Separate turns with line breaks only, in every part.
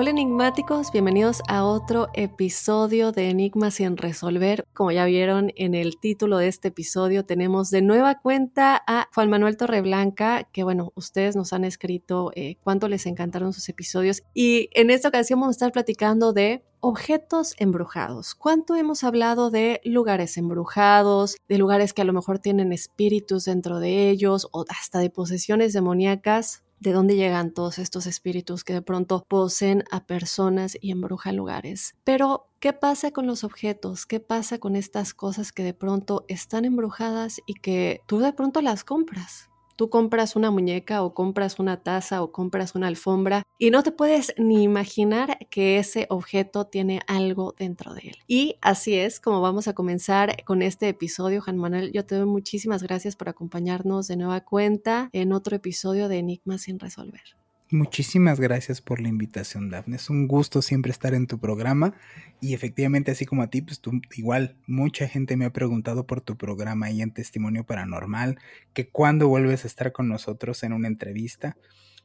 Hola enigmáticos, bienvenidos a otro episodio de Enigmas sin resolver. Como ya vieron en el título de este episodio, tenemos de nueva cuenta a Juan Manuel Torreblanca, que bueno, ustedes nos han escrito eh, cuánto les encantaron sus episodios y en esta ocasión vamos a estar platicando de objetos embrujados. ¿Cuánto hemos hablado de lugares embrujados, de lugares que a lo mejor tienen espíritus dentro de ellos o hasta de posesiones demoníacas? De dónde llegan todos estos espíritus que de pronto poseen a personas y embrujan lugares. Pero, ¿qué pasa con los objetos? ¿Qué pasa con estas cosas que de pronto están embrujadas y que tú de pronto las compras? Tú compras una muñeca o compras una taza o compras una alfombra y no te puedes ni imaginar que ese objeto tiene algo dentro de él. Y así es como vamos a comenzar con este episodio, Juan Manuel. Yo te doy muchísimas gracias por acompañarnos de nueva cuenta en otro episodio de Enigmas sin resolver.
Muchísimas gracias por la invitación, Dafne. Es un gusto siempre estar en tu programa y efectivamente, así como a ti, pues tú igual, mucha gente me ha preguntado por tu programa y en Testimonio Paranormal, que cuándo vuelves a estar con nosotros en una entrevista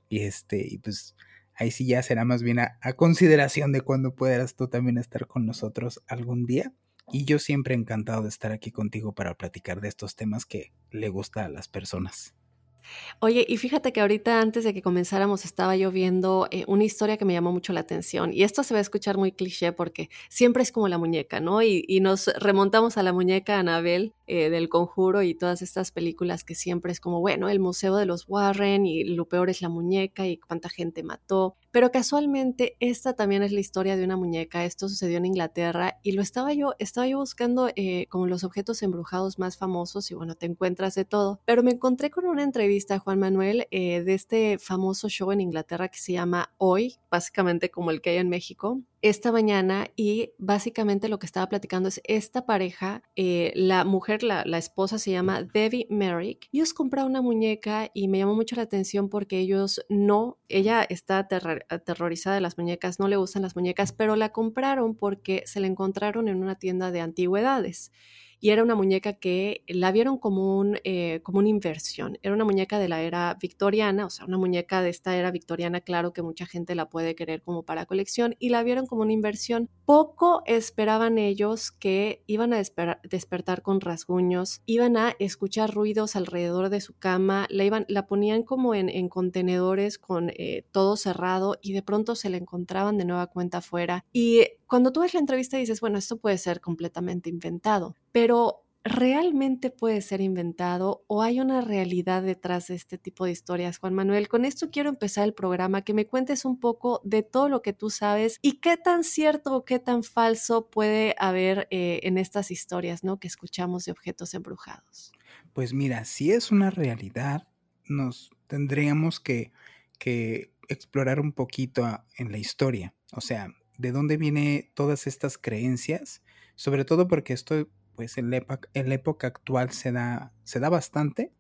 y este, y pues ahí sí ya será más bien a, consideración de cuándo puedas tú también estar con nosotros algún día. Y yo siempre encantado de estar aquí contigo para platicar de estos temas que le gusta a las personas.
Oye, y fíjate que ahorita antes de que comenzáramos estaba yo viendo eh, una historia que me llamó mucho la atención. Y esto se va a escuchar muy cliché porque siempre es como la muñeca, ¿no? Y, y nos remontamos a la muñeca Anabel eh, del conjuro y todas estas películas que siempre es como, bueno, el museo de los Warren y lo peor es la muñeca y cuánta gente mató. Pero casualmente esta también es la historia de una muñeca. Esto sucedió en Inglaterra y lo estaba yo, estaba yo buscando eh, como los objetos embrujados más famosos y bueno, te encuentras de todo. Pero me encontré con una entrevista, Juan Manuel, eh, de este famoso show en Inglaterra que se llama Hoy, básicamente como el que hay en México, esta mañana y básicamente lo que estaba platicando es esta pareja, eh, la mujer, la, la, esposa se llama Debbie Merrick. Ellos compraron una muñeca y me llamó mucho la atención porque ellos no, ella está aterrorizada de las muñecas, no le gustan las muñecas, pero la compraron porque se la encontraron en una tienda de antigüedades y era una muñeca que la vieron como, un, eh, como una inversión. Era una muñeca de la era victoriana, o sea, una muñeca de esta era victoriana, claro que mucha gente la puede querer como para colección, y la vieron como una inversión. Poco esperaban ellos que iban a despertar con rasguños, iban a escuchar ruidos alrededor de su cama, la, iban, la ponían como en, en contenedores con eh, todo cerrado y de pronto se la encontraban de nueva cuenta afuera. Y cuando tú ves la entrevista dices, bueno, esto puede ser completamente inventado, pero ¿realmente puede ser inventado o hay una realidad detrás de este tipo de historias, Juan Manuel? Con esto quiero empezar el programa, que me cuentes un poco de todo lo que tú sabes y qué tan cierto o qué tan falso puede haber eh, en estas historias, ¿no? Que escuchamos de objetos embrujados.
Pues mira, si es una realidad, nos tendríamos que, que explorar un poquito en la historia. O sea, de dónde vienen todas estas creencias, sobre todo porque esto, pues en la época, en la época actual se da, se da bastante,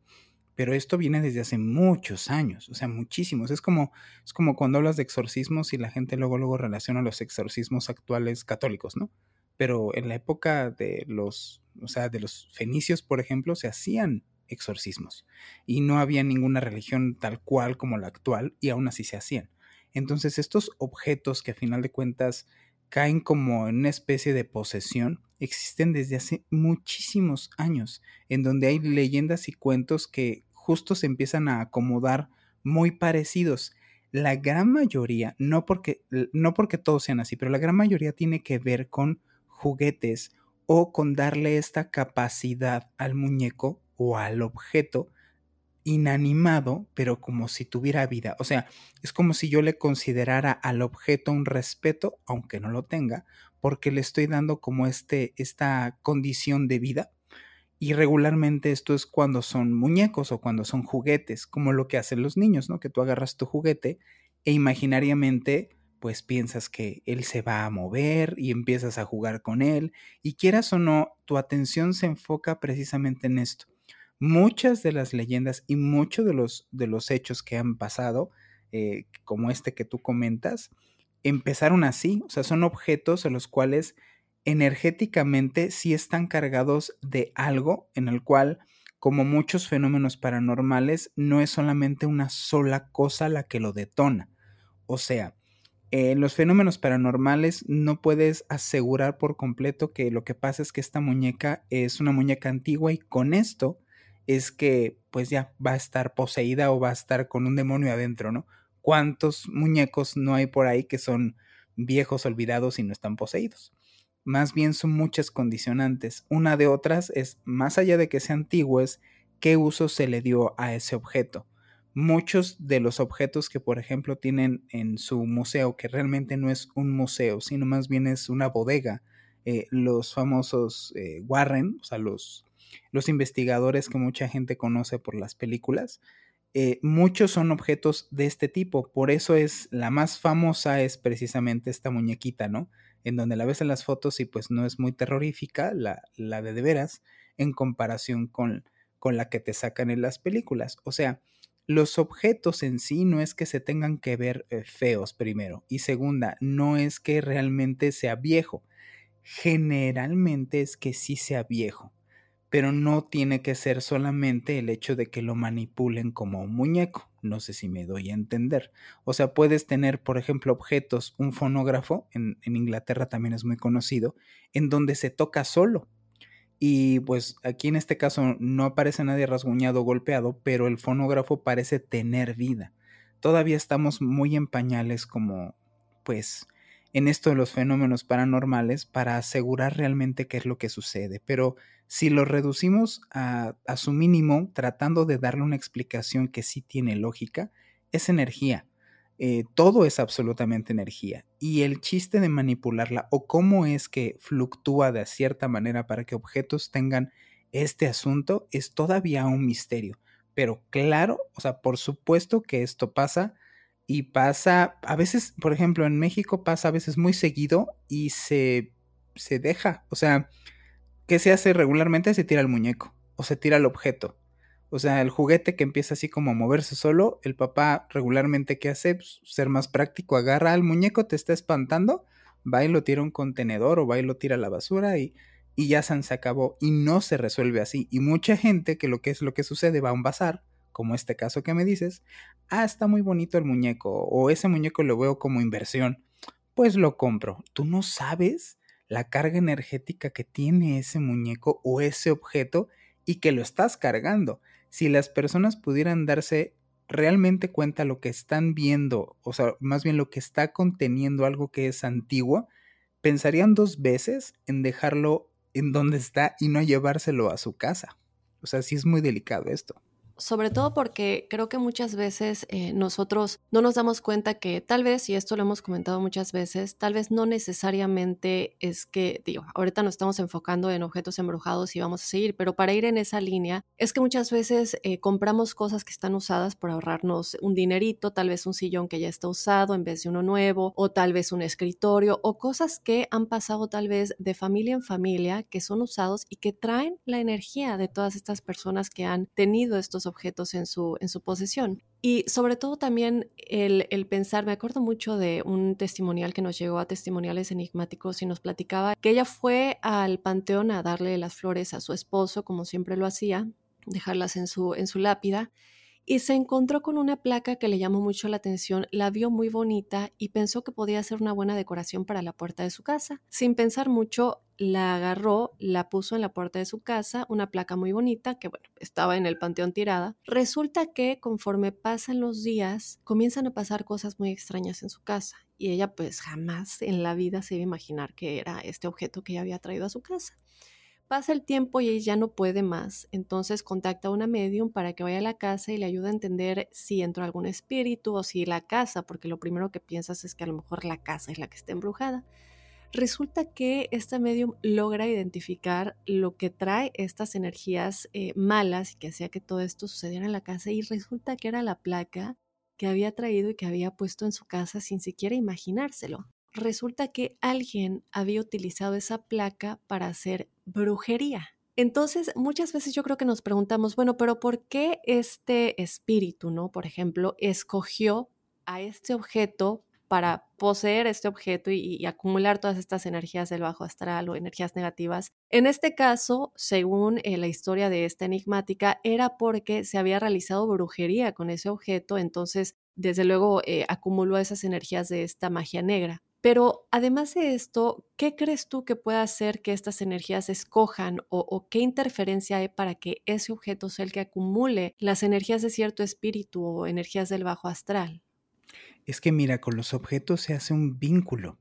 pero esto viene desde hace muchos años, o sea, muchísimos. Es como, es como cuando hablas de exorcismos y la gente luego, luego relaciona los exorcismos actuales católicos, ¿no? pero en la época de los, o sea, de los fenicios, por ejemplo, se hacían exorcismos y no había ninguna religión tal cual como la actual y aún así se hacían. Entonces estos objetos que a final de cuentas caen como en una especie de posesión existen desde hace muchísimos años, en donde hay leyendas y cuentos que justo se empiezan a acomodar muy parecidos. La gran mayoría, no porque, no porque todos sean así, pero la gran mayoría tiene que ver con juguetes o con darle esta capacidad al muñeco o al objeto inanimado, pero como si tuviera vida. O sea, es como si yo le considerara al objeto un respeto, aunque no lo tenga, porque le estoy dando como este, esta condición de vida. Y regularmente esto es cuando son muñecos o cuando son juguetes, como lo que hacen los niños, ¿no? Que tú agarras tu juguete e imaginariamente pues piensas que él se va a mover y empiezas a jugar con él y quieras o no, tu atención se enfoca precisamente en esto muchas de las leyendas y muchos de los, de los hechos que han pasado, eh, como este que tú comentas, empezaron así, o sea, son objetos a los cuales energéticamente sí están cargados de algo en el cual, como muchos fenómenos paranormales, no es solamente una sola cosa la que lo detona. O sea, en los fenómenos paranormales no puedes asegurar por completo que lo que pasa es que esta muñeca es una muñeca antigua y con esto es que pues ya va a estar poseída o va a estar con un demonio adentro, ¿no? ¿Cuántos muñecos no hay por ahí que son viejos, olvidados y no están poseídos? Más bien son muchas condicionantes. Una de otras es, más allá de que sea antiguo, es qué uso se le dio a ese objeto. Muchos de los objetos que, por ejemplo, tienen en su museo, que realmente no es un museo, sino más bien es una bodega, eh, los famosos eh, Warren, o sea, los los investigadores que mucha gente conoce por las películas, eh, muchos son objetos de este tipo. Por eso es la más famosa es precisamente esta muñequita, ¿no? En donde la ves en las fotos y pues no es muy terrorífica, la, la de de veras, en comparación con, con la que te sacan en las películas. O sea, los objetos en sí no es que se tengan que ver eh, feos primero. Y segunda, no es que realmente sea viejo. Generalmente es que sí sea viejo pero no tiene que ser solamente el hecho de que lo manipulen como un muñeco. No sé si me doy a entender. O sea, puedes tener, por ejemplo, objetos, un fonógrafo, en, Inglaterra también es muy conocido, en donde se toca solo. Y pues aquí en este caso no aparece nadie rasguñado o golpeado, pero el fonógrafo parece tener vida. Todavía estamos muy en pañales como, pues, en esto de los fenómenos paranormales para asegurar realmente qué es lo que sucede. Pero si lo reducimos a, su mínimo, tratando de darle una explicación que sí tiene lógica, es energía. Eh, todo es absolutamente energía. Y el chiste de manipularla o cómo es que fluctúa de cierta manera para que objetos tengan este asunto es todavía un misterio. Pero claro, o sea, por supuesto que esto pasa y pasa, a veces, por ejemplo, en México pasa a veces muy seguido y se, se deja, o sea, ¿qué se hace regularmente? Se tira el muñeco o se tira el objeto. O sea, el juguete que empieza así como a moverse solo, el papá regularmente ¿qué hace? Pues, ser más práctico, agarra al muñeco, te está espantando, va y lo tira a un contenedor o va y lo tira a la basura y, y ya se acabó. Y no se resuelve así. Y mucha gente que lo que es lo que sucede va a un bazar, como este caso que me dices, ah, está muy bonito el muñeco o ese muñeco lo veo como inversión, pues lo compro. Tú no sabes la carga energética que tiene ese muñeco o ese objeto y que lo estás cargando. Si las personas pudieran darse realmente cuenta lo que están viendo, o sea, más bien lo que está conteniendo algo que es antiguo, pensarían dos veces en dejarlo en donde está y no llevárselo a su casa. O sea, sí es muy delicado esto
sobre todo porque creo que muchas veces eh, nosotros no nos damos cuenta que tal vez, y esto lo hemos comentado muchas veces, tal vez no necesariamente es que, digo, ahorita nos estamos enfocando en objetos embrujados y vamos a seguir, pero para ir en esa línea, es que muchas veces eh, compramos cosas que están usadas por ahorrarnos un dinerito, tal vez un sillón que ya está usado en vez de uno nuevo, o tal vez un escritorio, o cosas que han pasado tal vez de familia en familia, que son usados y que traen la energía de todas estas personas que han tenido estos objetos en su, en su posesión. Y sobre todo también el, el, pensar, me acuerdo mucho de un testimonial que nos llegó a testimoniales enigmáticos y nos platicaba que ella fue al panteón a darle las flores a su esposo, como siempre lo hacía, dejarlas en su, en su lápida, y se encontró con una placa que le llamó mucho la atención, la vio muy bonita y pensó que podía ser una buena decoración para la puerta de su casa. Sin pensar mucho, la agarró, la puso en la puerta de su casa, una placa muy bonita que, bueno, estaba en el panteón tirada. Resulta que conforme pasan los días, comienzan a pasar cosas muy extrañas en su casa y ella pues jamás en la vida se iba a imaginar que era este objeto que ella había traído a su casa. Pasa el tiempo y ella ya no puede más, entonces contacta a una medium para que vaya a la casa y le ayude a entender si entró algún espíritu o si la casa, porque lo primero que piensas es que a lo mejor la casa es la que está embrujada. Resulta que esta medium logra identificar lo que trae estas energías eh, malas y que hacía que todo esto sucediera en la casa y resulta que era la placa que había traído y que había puesto en su casa sin siquiera imaginárselo resulta que alguien había utilizado esa placa para hacer brujería. Entonces, muchas veces yo creo que nos preguntamos, bueno, pero ¿por qué este espíritu, no? Por ejemplo, escogió a este objeto para poseer este objeto y, acumular todas estas energías del bajo astral o energías negativas. En este caso, según eh, la historia de esta enigmática, era porque se había realizado brujería con ese objeto, entonces, desde luego, eh, acumuló esas energías de esta magia negra. Pero además de esto, ¿qué crees tú que pueda hacer que estas energías escojan o, qué interferencia hay para que ese objeto sea el que acumule las energías de cierto espíritu o energías del bajo astral?
Es que mira, con los objetos se hace un vínculo.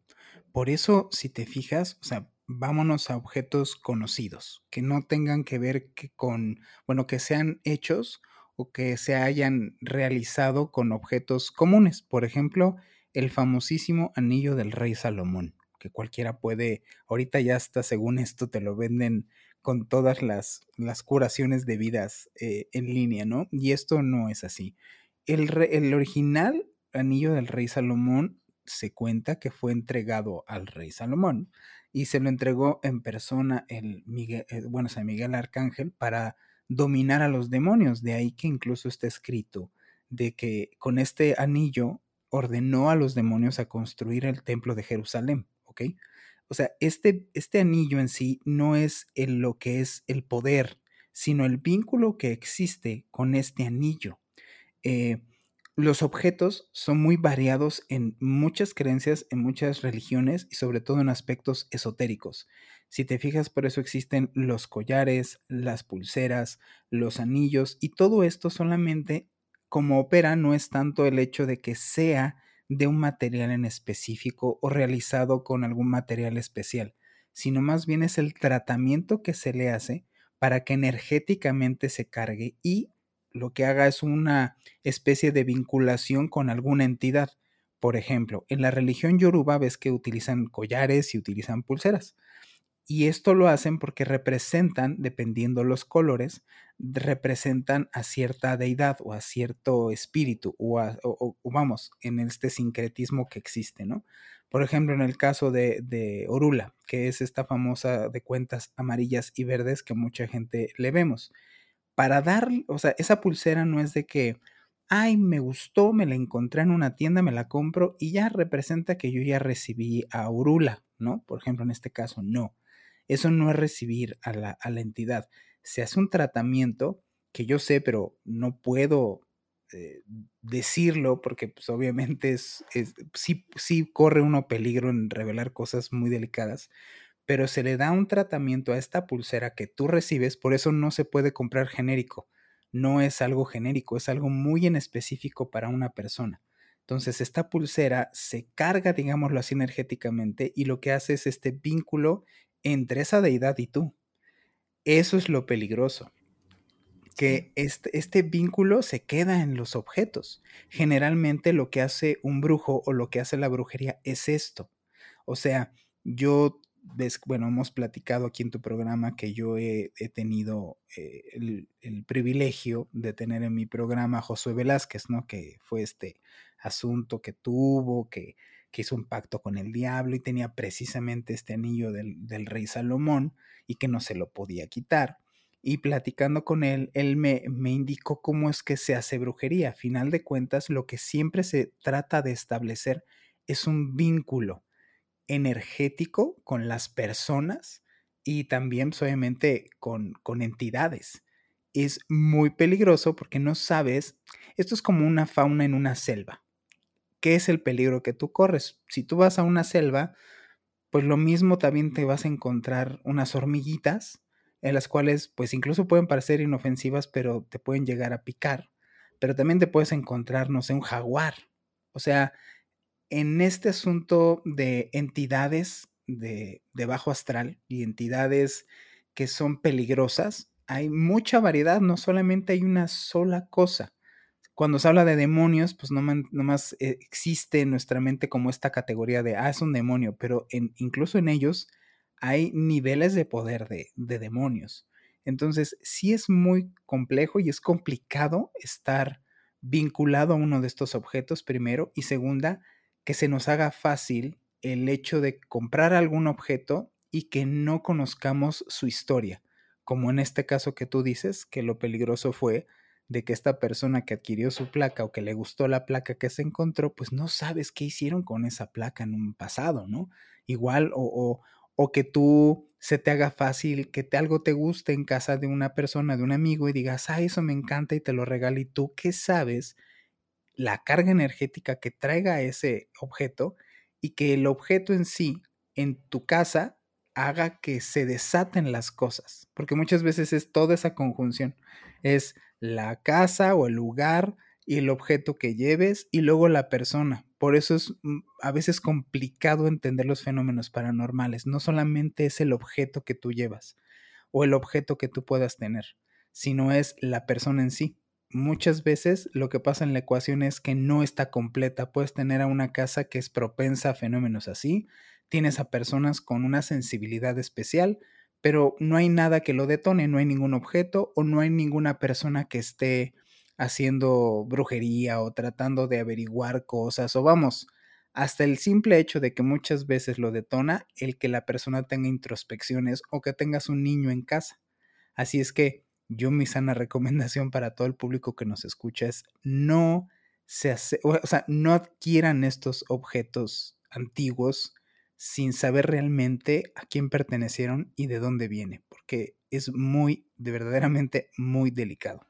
Por eso, si te fijas, o sea, vámonos a objetos conocidos, que no tengan que ver con, bueno, que sean hechos o que se hayan realizado con objetos comunes. Por ejemplo, el famosísimo anillo del rey Salomón, que cualquiera puede, ahorita ya está según esto te lo venden con todas las, las curaciones debidas eh, en línea, ¿no? Y esto no es así. El, el original anillo del rey Salomón se cuenta que fue entregado al rey Salomón y se lo entregó en persona el Miguel, eh, bueno, San Miguel Arcángel para dominar a los demonios. De ahí que incluso está escrito de que con este anillo ordenó a los demonios a construir el templo de Jerusalén, ¿ok? O sea, este, este anillo en sí no es el, lo que es el poder, sino el vínculo que existe con este anillo. Eh, los objetos son muy variados en muchas creencias, en muchas religiones y sobre todo en aspectos esotéricos. Si te fijas, por eso existen los collares, las pulseras, los anillos y todo esto solamente como opera no es tanto el hecho de que sea de un material en específico o realizado con algún material especial, sino más bien es el tratamiento que se le hace para que energéticamente se cargue y lo que haga es una especie de vinculación con alguna entidad. Por ejemplo, en la religión yoruba ves que utilizan collares y utilizan pulseras. Y esto lo hacen porque representan, dependiendo los colores, representan a cierta deidad o a cierto espíritu o, vamos, en este sincretismo que existe, ¿no? Por ejemplo, en el caso de, de, Orula, que es esta famosa de cuentas amarillas y verdes que mucha gente le vemos. Para dar, o sea, esa pulsera no es de que, ay, me gustó, me la encontré en una tienda, me la compro y ya representa que yo ya recibí a Orula, ¿no? Por ejemplo, en este caso, no eso no es recibir a la, entidad. Se hace un tratamiento que yo sé, pero no puedo eh, decirlo porque pues obviamente es, sí, sí corre uno peligro en revelar cosas muy delicadas, pero se le da un tratamiento a esta pulsera que tú recibes, por eso no se puede comprar genérico. No es algo genérico, es algo muy en específico para una persona. Entonces, esta pulsera se carga, digámoslo así, energéticamente y lo que hace es este vínculo entre esa deidad y tú. Eso es lo peligroso, que este, este, vínculo se queda en los objetos. Generalmente lo que hace un brujo o lo que hace la brujería es esto. O sea, yo, bueno, hemos platicado aquí en tu programa que yo he, tenido eh, el, privilegio de tener en mi programa a Josué Velázquez, ¿no? Que fue este asunto que tuvo, que que hizo un pacto con el diablo y tenía precisamente este anillo del, rey Salomón y que no se lo podía quitar. y platicando con él, él me, me indicó cómo es que se hace brujería. A final de cuentas, lo que siempre se trata de establecer es un vínculo energético con las personas y también pues, obviamente con, con entidades. Es muy peligroso porque no sabes, esto es como una fauna en una selva. ¿Qué es el peligro que tú corres? Si tú vas a una selva, pues lo mismo también te vas a encontrar unas hormiguitas en las cuales pues incluso pueden parecer inofensivas, pero te pueden llegar a picar. Pero también te puedes encontrar, no sé, un jaguar. O sea, en este asunto de entidades de, bajo astral y entidades que son peligrosas, hay mucha variedad, no solamente hay una sola cosa. Cuando se habla de demonios, pues no, más eh, existe en nuestra mente como esta categoría de, ah, es un demonio, pero incluso en ellos hay niveles de poder de, demonios. Entonces, sí es muy complejo y es complicado estar vinculado a uno de estos objetos, primero, y segunda, que se nos haga fácil el hecho de comprar algún objeto y que no conozcamos su historia, como en este caso que tú dices, que lo peligroso fue de que esta persona que adquirió su placa o que le gustó la placa que se encontró, pues no sabes qué hicieron con esa placa en un pasado, ¿no? Igual o, o que tú se te haga fácil, que te, algo te guste en casa de una persona, de un amigo y digas, ah, eso me encanta y te lo regala y tú, ¿qué sabes? La carga energética que traiga ese objeto y que el objeto en sí, en tu casa, haga que se desaten las cosas, porque muchas veces es toda esa conjunción, es la casa o el lugar y el objeto que lleves y luego la persona. Por eso es mm, a veces complicado entender los fenómenos paranormales. No solamente es el objeto que tú llevas o el objeto que tú puedas tener, sino es la persona en sí. Muchas veces lo que pasa en la ecuación es que no está completa. Puedes tener a una casa que es propensa a fenómenos así, tienes a personas con una sensibilidad especial, pero no hay nada que lo detone, no hay ningún objeto o no hay ninguna persona que esté haciendo brujería o tratando de averiguar cosas o vamos, hasta el simple hecho de que muchas veces lo detona el que la persona tenga introspecciones o que tengas un niño en casa. Así es que yo mi sana recomendación para todo el público que nos escucha es no se hace, o sea, no adquieran estos objetos antiguos sin saber realmente a quién pertenecieron y de dónde viene, porque es muy, de verdaderamente muy delicado.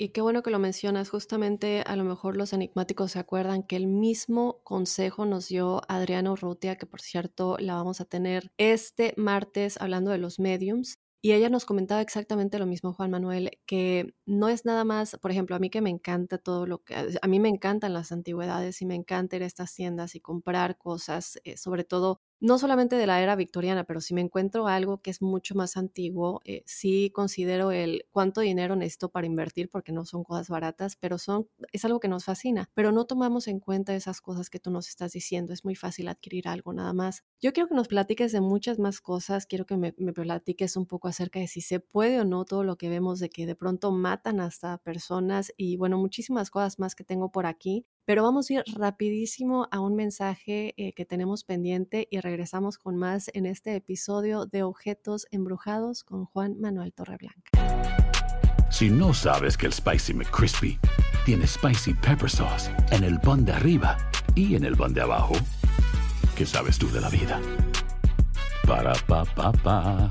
Y qué bueno que lo mencionas. Justamente a lo mejor los enigmáticos se acuerdan que el mismo consejo nos dio Adriana Urrutia, que por cierto la vamos a tener este martes hablando de los mediums. Y ella nos comentaba exactamente lo mismo, Juan Manuel, que no es nada más, por ejemplo, a mí que me encanta todo lo que, a mí me encantan las antigüedades y me encanta ir a estas tiendas y comprar cosas, eh, sobre todo no solamente de la era victoriana, pero si me encuentro algo que es mucho más antiguo, eh, sí considero el cuánto dinero necesito para invertir, porque no son cosas baratas, pero son, es algo que nos fascina, pero no tomamos en cuenta esas cosas que tú nos estás diciendo, es muy fácil adquirir algo nada más. Yo quiero que nos platiques de muchas más cosas, quiero que me, me platiques un poco acerca de si se puede o no todo lo que vemos de que de pronto matan hasta personas y bueno, muchísimas cosas más que tengo por aquí. Pero vamos a ir rapidísimo a un mensaje eh, que tenemos pendiente y regresamos con más en este episodio de Objetos Embrujados con Juan Manuel Torreblanca.
Si no sabes que el Spicy McCrispy tiene Spicy Pepper Sauce en el pan de arriba y en el pan de abajo, ¿qué sabes tú de la vida? Para, pa, pa, pa.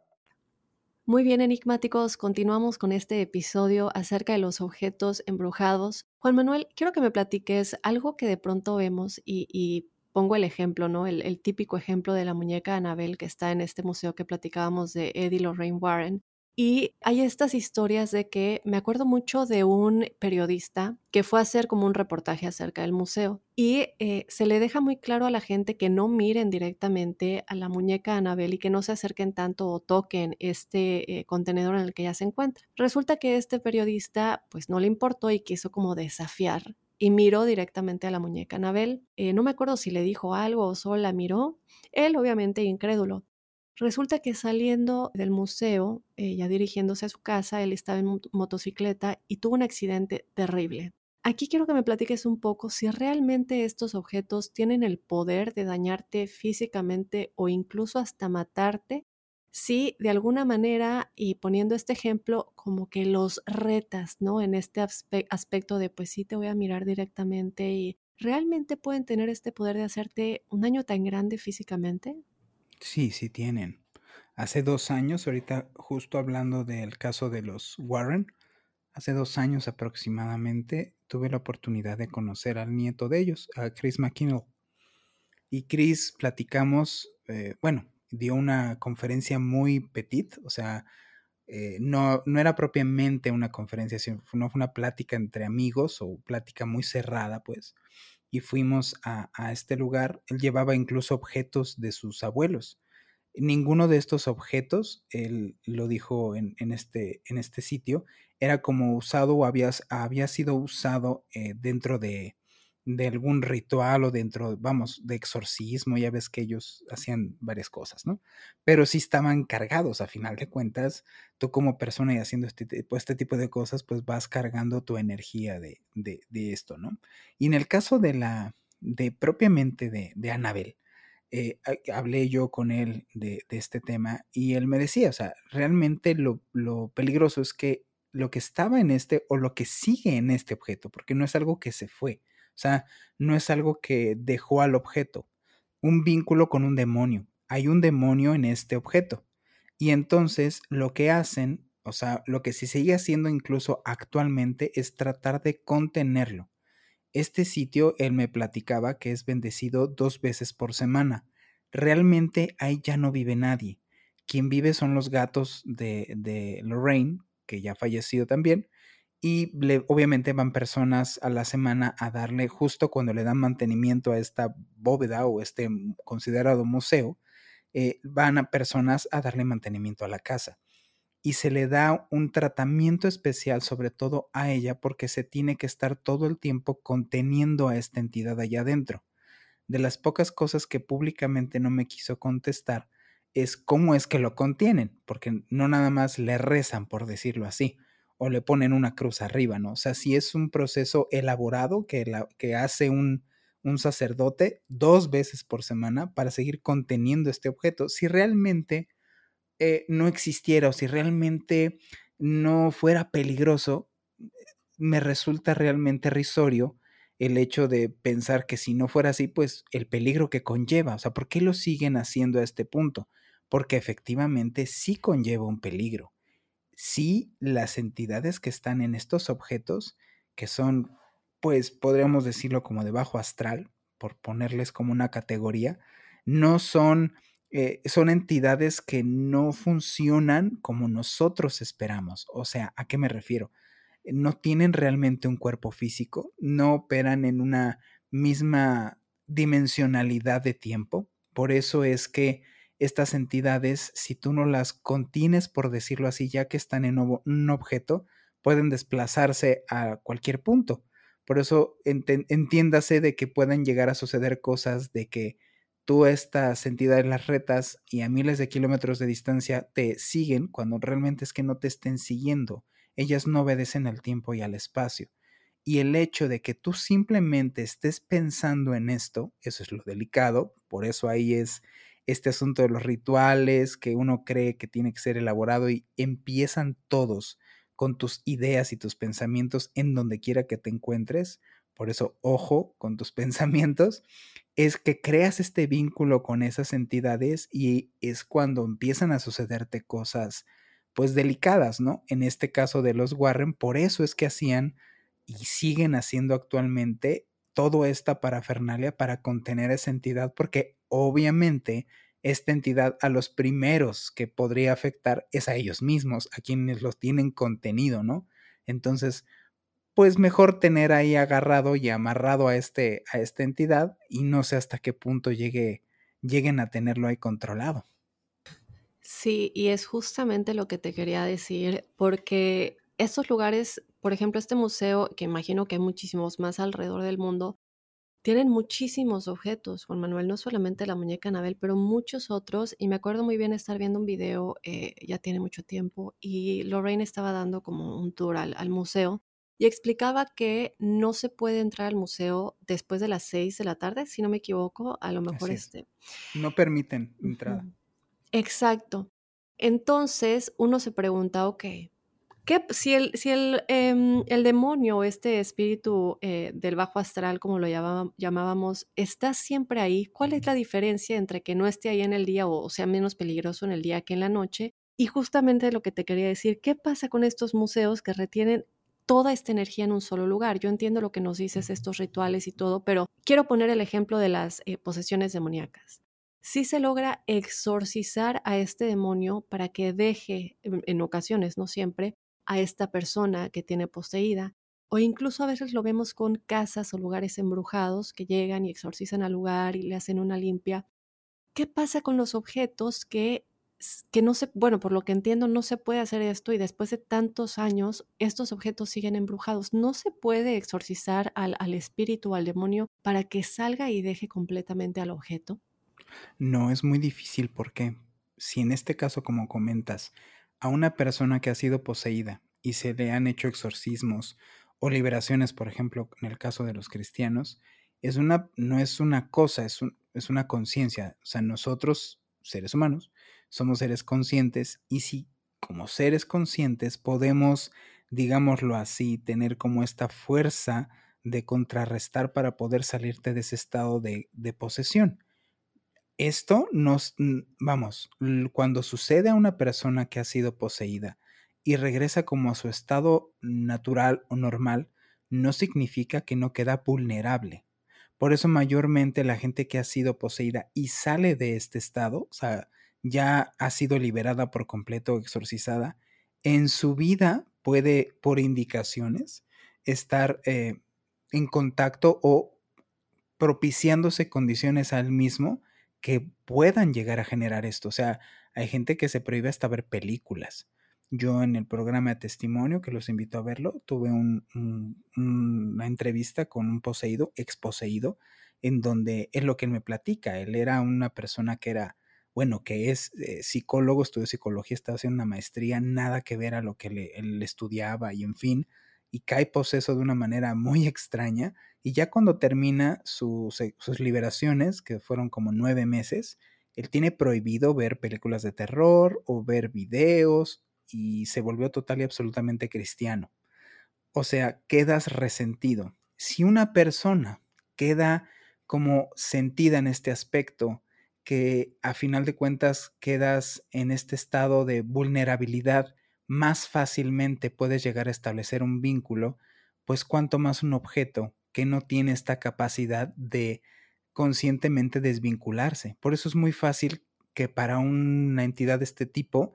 Muy bien, enigmáticos, continuamos con este episodio acerca de los objetos embrujados. Juan Manuel, quiero que me platiques algo que de pronto vemos y, pongo el ejemplo, ¿no? El, el, típico ejemplo de la muñeca Anabel que está en este museo que platicábamos de Eddie Lorraine Warren. Y hay estas historias de que me acuerdo mucho de un periodista que fue a hacer como un reportaje acerca del museo y eh, se le deja muy claro a la gente que no miren directamente a la muñeca Anabel y que no se acerquen tanto o toquen este eh, contenedor en el que ella se encuentra. Resulta que este periodista pues no le importó y quiso como desafiar y miró directamente a la muñeca Anabel. Eh, no me acuerdo si le dijo algo o solo la miró. Él obviamente incrédulo. Resulta que saliendo del museo, eh, ya dirigiéndose a su casa, él estaba en motocicleta y tuvo un accidente terrible. Aquí quiero que me platiques un poco si realmente estos objetos tienen el poder de dañarte físicamente o incluso hasta matarte, si de alguna manera, y poniendo este ejemplo, como que los retas, ¿no? En este aspecto de, pues sí, te voy a mirar directamente y realmente pueden tener este poder de hacerte un daño tan grande físicamente.
Sí, sí tienen. Hace dos años, ahorita justo hablando del caso de los Warren, hace dos años aproximadamente tuve la oportunidad de conocer al nieto de ellos, a Chris McKinnell. Y Chris platicamos, eh, bueno, dio una conferencia muy petit, o sea, eh, no, no era propiamente una conferencia, sino fue una plática entre amigos o plática muy cerrada, pues y fuimos a, este lugar. Él llevaba incluso objetos de sus abuelos. Ninguno de estos objetos, él lo dijo en, este, en este sitio, era como usado o había, había sido usado eh, dentro de, de algún ritual o dentro, vamos, de exorcismo, ya ves que ellos hacían varias cosas, ¿no? Pero sí estaban cargados, a final de cuentas, tú como persona y haciendo este tipo, este tipo de cosas, pues vas cargando tu energía de, de, de esto, ¿no? Y en el caso de la, de propiamente de, de Anabel, eh, hablé yo con él de, de, este tema y él me decía, o sea, realmente lo, lo peligroso es que lo que estaba en este o lo que sigue en este objeto, porque no es algo que se fue, o sea, no es algo que dejó al objeto. Un vínculo con un demonio. Hay un demonio en este objeto. Y entonces lo que hacen, o sea, lo que se sigue haciendo incluso actualmente es tratar de contenerlo. Este sitio, él me platicaba que es bendecido dos veces por semana. Realmente ahí ya no vive nadie. Quien vive son los gatos de, de Lorraine, que ya ha fallecido también, y obviamente van personas a la semana a darle justo cuando le dan mantenimiento a esta bóveda o este considerado museo, eh, van a personas a darle mantenimiento a la casa. Y se le da un tratamiento especial sobre todo a ella porque se tiene que estar todo el tiempo conteniendo a esta entidad allá adentro. De las pocas cosas que públicamente no me quiso contestar es cómo es que lo contienen, porque no nada más le rezan, por decirlo así o le ponen una cruz arriba, ¿no? O sea, si es un proceso elaborado que, hace un, un sacerdote dos veces por semana para seguir conteniendo este objeto. Si realmente eh, no existiera o si realmente no fuera peligroso, me resulta realmente risorio el hecho de pensar que si no fuera así, pues el peligro que conlleva. O sea, ¿por qué lo siguen haciendo a este punto? Porque efectivamente sí conlleva un peligro sí las entidades que están en estos objetos, que son, pues podríamos decirlo como de bajo astral, por ponerles como una categoría, no son, eh, son entidades que no funcionan como nosotros esperamos. O sea, ¿a qué me refiero? No tienen realmente un cuerpo físico, no operan en una misma dimensionalidad de tiempo. Por eso es que estas entidades, si tú no las contienes, por decirlo así, ya que están en un objeto, pueden desplazarse a cualquier punto. Por eso entiéndase de que pueden llegar a suceder cosas de que tú estas entidades las retas y a miles de kilómetros de distancia te siguen cuando realmente es que no te estén siguiendo. Ellas no obedecen al tiempo y al espacio. Y el hecho de que tú simplemente estés pensando en esto, eso es lo delicado, por eso ahí es este asunto de los rituales que uno cree que tiene que ser elaborado y empiezan todos con tus ideas y tus pensamientos en donde quiera que te encuentres, por eso ojo con tus pensamientos, es que creas este vínculo con esas entidades y es cuando empiezan a sucederte cosas pues delicadas, ¿no? En este caso de los Warren, por eso es que hacían y siguen haciendo actualmente toda esta parafernalia para contener esa entidad, porque obviamente esta entidad a los primeros que podría afectar es a ellos mismos, a quienes los tienen contenido, ¿no? Entonces, pues mejor tener ahí agarrado y amarrado a, este, a esta entidad y no sé hasta qué punto llegue, lleguen a tenerlo ahí controlado.
Sí, y es justamente lo que te quería decir, porque estos lugares, por ejemplo, este museo, que imagino que hay muchísimos más alrededor del mundo, tienen muchísimos objetos, Juan Manuel, no solamente la muñeca Anabel, pero muchos otros. Y me acuerdo muy bien estar viendo un video, eh, ya tiene mucho tiempo, y Lorraine estaba dando como un tour al, al, museo y explicaba que no se puede entrar al museo después de las seis de la tarde, si no me equivoco, a lo mejor este.
No permiten entrada.
Exacto. Entonces uno se pregunta, ok, ¿qué, si, el, si el, eh, el demonio, este espíritu eh, del bajo astral, como lo llamábamos, está siempre ahí, ¿cuál es la diferencia entre que no esté ahí en el día o sea menos peligroso en el día que en la noche? Y justamente lo que te quería decir, ¿qué pasa con estos museos que retienen toda esta energía en un solo lugar. Yo entiendo lo que nos dices, estos rituales y todo, pero quiero poner el ejemplo de las eh, posesiones demoníacas si se logra exorcizar a este demonio para que deje, en ocasiones, no siempre, a esta persona que tiene poseída. O incluso a veces lo vemos con casas o lugares embrujados que llegan y exorcizan al lugar y le hacen una limpia. ¿Qué pasa con los objetos que, que no se, bueno, por lo que entiendo, no se puede hacer esto y después de tantos años estos objetos siguen embrujados? ¿No se puede exorcizar al, al espíritu, al demonio, para que salga y deje completamente al objeto?
No es muy difícil porque si en este caso, como comentas, a una persona que ha sido poseída y se le han hecho exorcismos o liberaciones, por ejemplo, en el caso de los cristianos, es una, no es una cosa, es, un, es una conciencia. O sea, nosotros, seres humanos, somos seres conscientes y si como seres conscientes podemos, digámoslo así, tener como esta fuerza de contrarrestar para poder salirte de ese estado de, de posesión esto nos, vamos, cuando sucede a una persona que ha sido poseída y regresa como a su estado natural o normal, no significa que no queda vulnerable. Por eso mayormente la gente que ha sido poseída y sale de este estado, o sea, ya ha sido liberada por completo o exorcizada, en su vida puede, por indicaciones, estar eh, en contacto o propiciándose condiciones al mismo que puedan llegar a generar esto. O sea, hay gente que se prohíbe hasta ver películas. Yo en el programa de testimonio, que los invito a verlo, tuve una entrevista con un poseído, exposeído, en donde es lo que él me platica. Él era una persona que era, bueno, que es eh, psicólogo, estudió psicología, estaba haciendo una maestría, nada que ver a lo que él estudiaba y en fin, y cae poseso de una manera muy extraña y ya cuando termina sus, sus liberaciones, que fueron como nueve meses, él tiene prohibido ver películas de terror o ver videos y se volvió total y absolutamente cristiano. O sea, quedas resentido. Si una persona queda como sentida en este aspecto, que a final de cuentas quedas en este estado de vulnerabilidad, más fácilmente puedes llegar a establecer un vínculo, pues cuanto más un objeto que no tiene esta capacidad de conscientemente desvincularse. Por eso es muy fácil que para una entidad de este tipo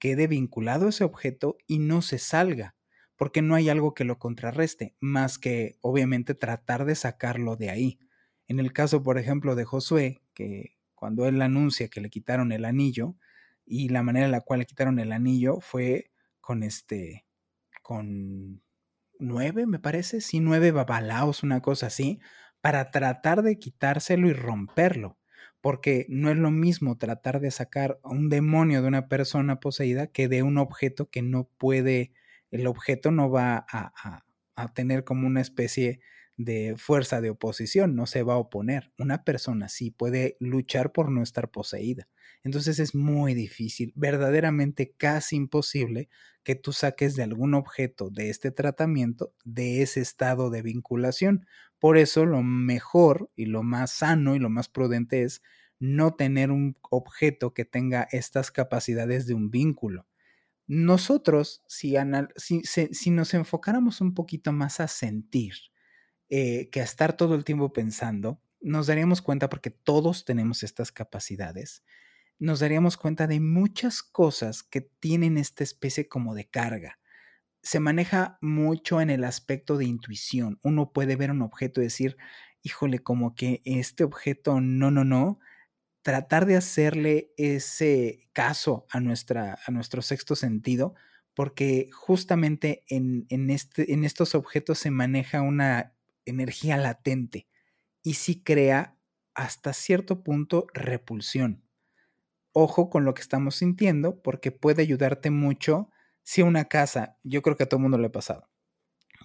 quede vinculado ese objeto y no se salga, porque no hay algo que lo contrarreste, más que obviamente tratar de sacarlo de ahí. En el caso, por ejemplo, de Josué, que cuando él anuncia que le quitaron el anillo, y la manera en la cual le quitaron el anillo fue con este, con nueve, me parece, sí, nueve babalaos, una cosa así, para tratar de quitárselo y romperlo. Porque no es lo mismo tratar de sacar a un demonio de una persona poseída que de un objeto que no puede, el objeto no va a, a, a tener como una especie de fuerza de oposición, no se va a oponer. Una persona sí puede luchar por no estar poseída. Entonces es muy difícil, verdaderamente casi imposible que tú saques de algún objeto de este tratamiento de ese estado de vinculación. Por eso lo mejor y lo más sano y lo más prudente es no tener un objeto que tenga estas capacidades de un vínculo. Nosotros, si, si, nos enfocáramos un poquito más a sentir eh, que a estar todo el tiempo pensando, nos daríamos cuenta, porque todos tenemos estas capacidades, nos daríamos cuenta de muchas cosas que tienen esta especie como de carga. Se maneja mucho en el aspecto de intuición. Uno puede ver un objeto y decir, híjole, como que este objeto no, no, no, tratar de hacerle ese caso a, nuestra, a nuestro sexto sentido, porque justamente en, este, en estos objetos se maneja una energía latente y sí crea hasta cierto punto repulsión. Ojo con lo que estamos sintiendo, porque puede ayudarte mucho si una casa, yo creo que a todo mundo le ha pasado,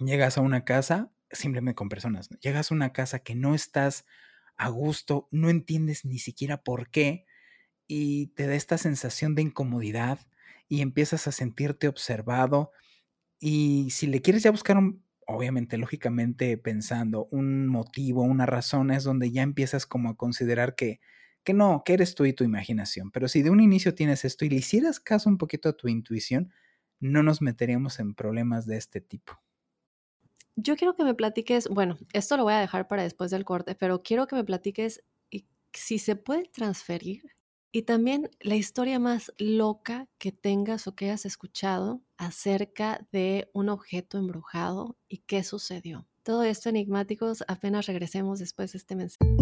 llegas a una casa, simplemente con personas, llegas a una casa que no estás a gusto, no entiendes ni siquiera por qué y te da esta sensación de incomodidad y empiezas a sentirte observado y si le quieres ya buscar un, obviamente, lógicamente pensando un motivo, una razón, es donde ya empiezas como a considerar que, que no, que eres tú y tu imaginación. Pero si de un inicio tienes esto y le hicieras caso un poquito a tu intuición, no nos meteríamos en problemas de este tipo.
Yo quiero que me platiques, bueno, esto lo voy a dejar para después del corte, pero quiero que me platiques si se puede transferir y también la historia más loca que tengas o que hayas escuchado acerca de un objeto embrujado y qué sucedió. Todo esto enigmáticos apenas regresemos después de este mensaje.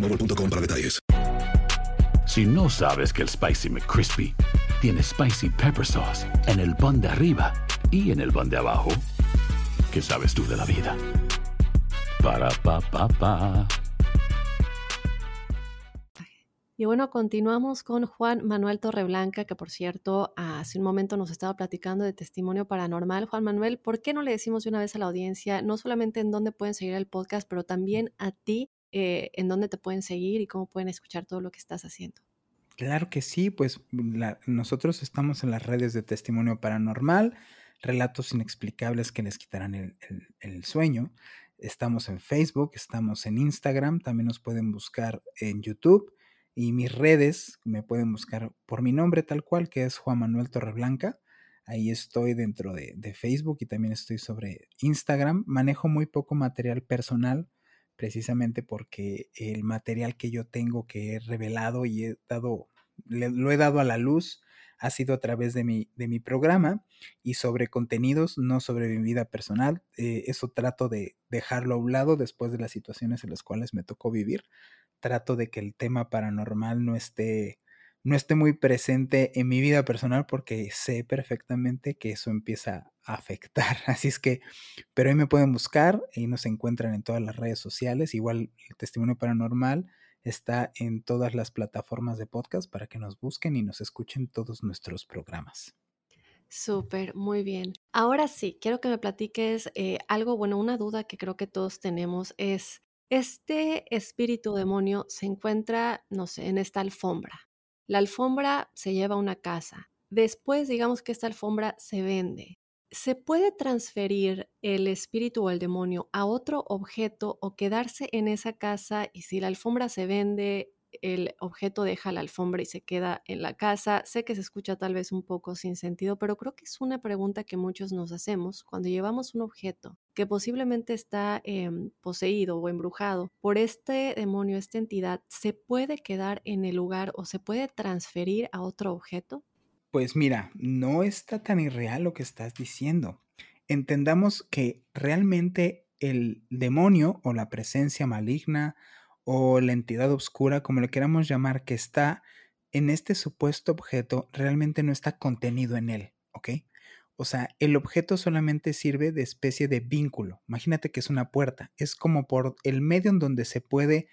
Mobile para detalles.
Si no sabes que el Spicy McCrispy tiene Spicy Pepper Sauce en el pan de arriba y en el pan de abajo, ¿qué sabes tú de la vida? Para, pa, pa, pa.
Y bueno, continuamos con Juan Manuel Torreblanca, que por cierto, hace un momento nos estaba platicando de testimonio paranormal. Juan Manuel, ¿por qué no le decimos de una vez a la audiencia, no solamente en dónde pueden seguir el podcast, pero también a ti, eh, en dónde te pueden seguir y cómo pueden escuchar todo lo que estás haciendo.
Claro que sí, pues nosotros estamos en las redes de testimonio paranormal, relatos inexplicables que les quitarán el, sueño. Estamos en Facebook, estamos en Instagram, también nos pueden buscar en YouTube y mis redes me pueden buscar por mi nombre tal cual, que es Juan Manuel Torreblanca. Ahí estoy dentro de, de Facebook y también estoy sobre Instagram. Manejo muy poco material personal precisamente porque el material que yo tengo que he revelado y he dado, lo he dado a la luz ha sido a través de mi, de mi programa y sobre contenidos, no sobre mi vida personal. Eh, eso trato de dejarlo a un lado después de las situaciones en las cuales me tocó vivir. Trato de que el tema paranormal no esté no esté muy presente en mi vida personal porque sé perfectamente que eso empieza a afectar. Así es que, pero ahí me pueden buscar, y nos encuentran en todas las redes sociales. Igual el testimonio paranormal está en todas las plataformas de podcast para que nos busquen y nos escuchen todos nuestros programas.
Súper, muy bien. Ahora sí, quiero que me platiques eh, algo, bueno, una duda que creo que todos tenemos es, este espíritu demonio se encuentra, no sé, en esta alfombra, la alfombra se lleva a una casa. Después, digamos que esta alfombra se vende. ¿Se puede transferir el espíritu o el demonio a otro objeto o quedarse en esa casa y si la alfombra se vende, el objeto deja la alfombra y se queda en la casa? Sé que se escucha tal vez un poco sin sentido, pero creo que es una pregunta que muchos nos hacemos cuando llevamos un objeto que posiblemente está em, poseído o embrujado por este demonio, esta entidad, ¿se puede quedar en el lugar o se puede transferir a otro objeto?
Pues mira, no está tan irreal lo que estás diciendo. Entendamos que realmente el demonio o la presencia maligna o la entidad oscura, como le queramos llamar, que está en este supuesto objeto, realmente no está contenido en él, ¿ok? O sea, el objeto solamente sirve de especie de vínculo. Imagínate que es una puerta. Es como por el medio en donde se puede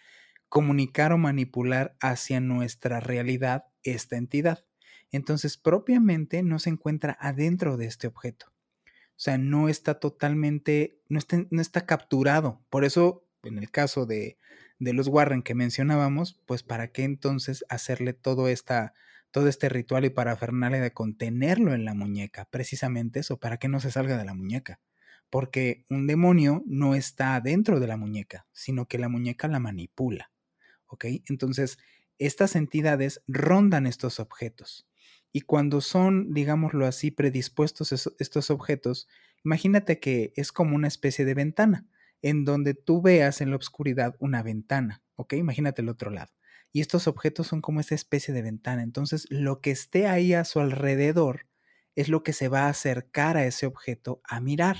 comunicar o manipular hacia nuestra realidad esta entidad entonces propiamente no se encuentra adentro de este objeto. O sea, no está totalmente, no está, no está capturado. Por eso, en el caso de, de, los Warren que mencionábamos, pues para qué entonces hacerle todo, esta, todo este ritual y parafernalia de contenerlo en la muñeca, precisamente eso, para que no se salga de la muñeca. Porque un demonio no está adentro de la muñeca, sino que la muñeca la manipula. ¿Ok? Entonces, estas entidades rondan estos objetos. Y cuando son, digámoslo así, predispuestos estos objetos, imagínate que es como una especie de ventana, en donde tú veas en la oscuridad una ventana, ¿ok? Imagínate el otro lado. Y estos objetos son como esa especie de ventana. Entonces, lo que esté ahí a su alrededor es lo que se va a acercar a ese objeto a mirar,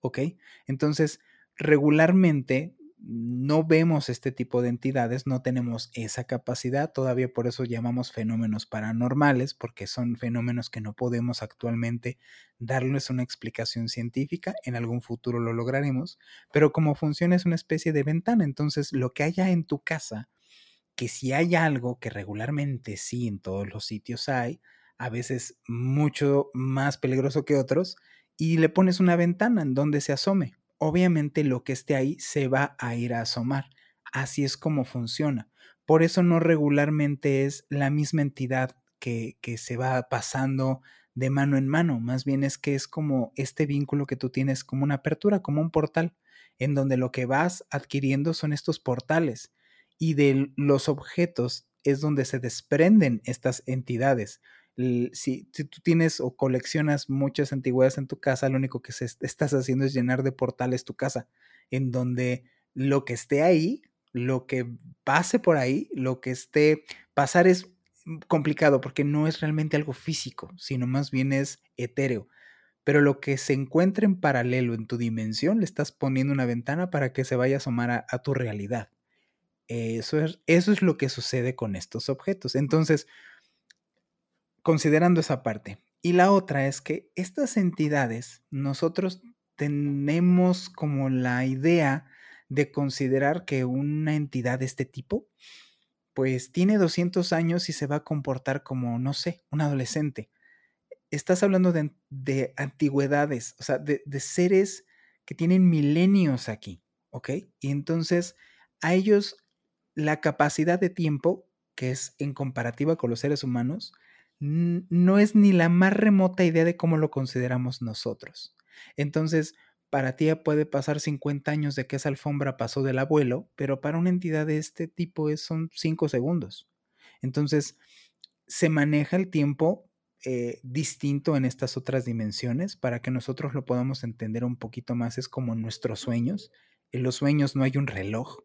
¿ok? Entonces, regularmente no vemos este tipo de entidades, no tenemos esa capacidad, todavía por eso llamamos fenómenos paranormales, porque son fenómenos que no podemos actualmente darles una explicación científica, en algún futuro lo lograremos, pero como funciona es una especie de ventana, entonces lo que haya en tu casa, que si hay algo que regularmente sí en todos los sitios hay, a veces mucho más peligroso que otros, y le pones una ventana en donde se asome obviamente lo que esté ahí se va a ir a asomar. Así es como funciona. Por eso no regularmente es la misma entidad que, que, se va pasando de mano en mano. Más bien es que es como este vínculo que tú tienes como una apertura, como un portal, en donde lo que vas adquiriendo son estos portales. Y de los objetos es donde se desprenden estas entidades si, tú tienes o coleccionas muchas antigüedades en tu casa, lo único que estás haciendo es llenar de portales tu casa, en donde lo que esté ahí, lo que pase por ahí, lo que esté pasar es complicado porque no es realmente algo físico, sino más bien es etéreo. Pero lo que se encuentra en paralelo en tu dimensión, le estás poniendo una ventana para que se vaya a asomar a, a tu realidad. Eso es, eso es lo que sucede con estos objetos. Entonces, considerando esa parte. Y la otra es que estas entidades, nosotros tenemos como la idea de considerar que una entidad de este tipo, pues tiene 200 años y se va a comportar como, no sé, un adolescente. Estás hablando de, antigüedades, o sea, de, de seres que tienen milenios aquí, ¿ok? Y entonces a ellos la capacidad de tiempo, que es en comparativa con los seres humanos, no es ni la más remota idea de cómo lo consideramos nosotros. Entonces, para ti puede pasar 50 años de que esa alfombra pasó del abuelo, pero para una entidad de este tipo es, son 5 segundos. Entonces, se maneja el tiempo eh, distinto en estas otras dimensiones para que nosotros lo podamos entender un poquito más. Es como nuestros sueños. En los sueños no hay un reloj.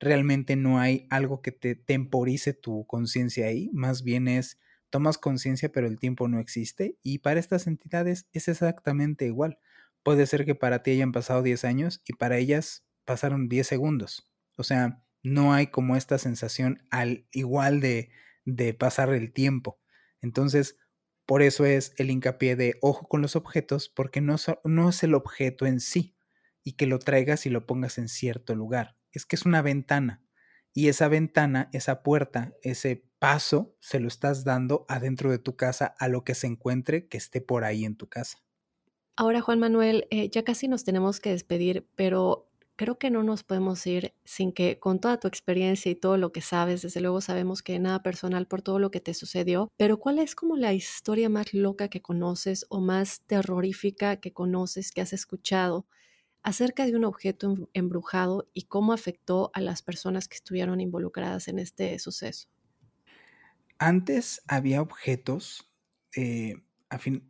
Realmente no hay algo que te temporice tu conciencia ahí. Más bien es tomas conciencia pero el tiempo no existe y para estas entidades es exactamente igual. Puede ser que para ti hayan pasado 10 años y para ellas pasaron 10 segundos. O sea, no hay como esta sensación al igual de, de pasar el tiempo. Entonces, por eso es el hincapié de ojo con los objetos, porque no, no es el objeto en sí y que lo traigas y lo pongas en cierto lugar. Es que es una ventana. Y esa ventana, esa puerta, ese paso se lo estás dando adentro de tu casa a lo que se encuentre que esté por ahí en tu casa.
Ahora, Juan Manuel, eh, ya casi nos tenemos que despedir, pero creo que no nos podemos ir sin que con toda tu experiencia y todo lo que sabes, desde luego sabemos que nada personal por todo lo que te sucedió, pero ¿cuál es como la historia más loca que conoces o más terrorífica que conoces, que has escuchado acerca de un objeto embrujado y cómo afectó a las personas que estuvieron involucradas en este suceso?
Antes había objetos, eh,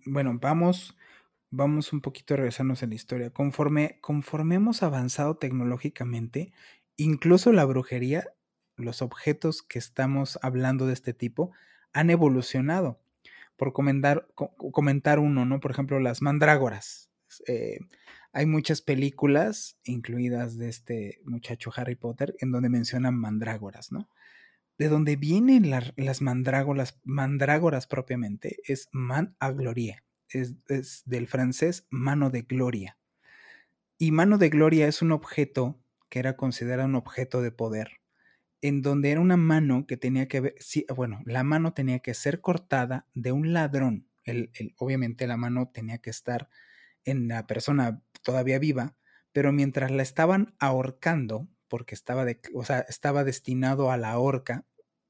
bueno, vamos vamos un poquito a regresarnos en la historia. Conforme, conforme hemos avanzado tecnológicamente, incluso la brujería, los objetos que estamos hablando de este tipo, han evolucionado. Por comentar, comentar uno, ¿no? Por ejemplo, las mandrágoras. Eh, hay muchas películas, incluidas de este muchacho Harry Potter, en donde mencionan mandrágoras, ¿no? De donde vienen las mandrágoras, mandrágoras propiamente, es man a glorie es, del francés mano de gloria. Y mano de gloria es un objeto que era considerado un objeto de poder, en donde era una mano que tenía que ver, bueno, la mano tenía que ser cortada de un ladrón. El, obviamente la mano tenía que estar en la persona todavía viva, pero mientras la estaban ahorcando, porque estaba, o sea, estaba destinado a la horca,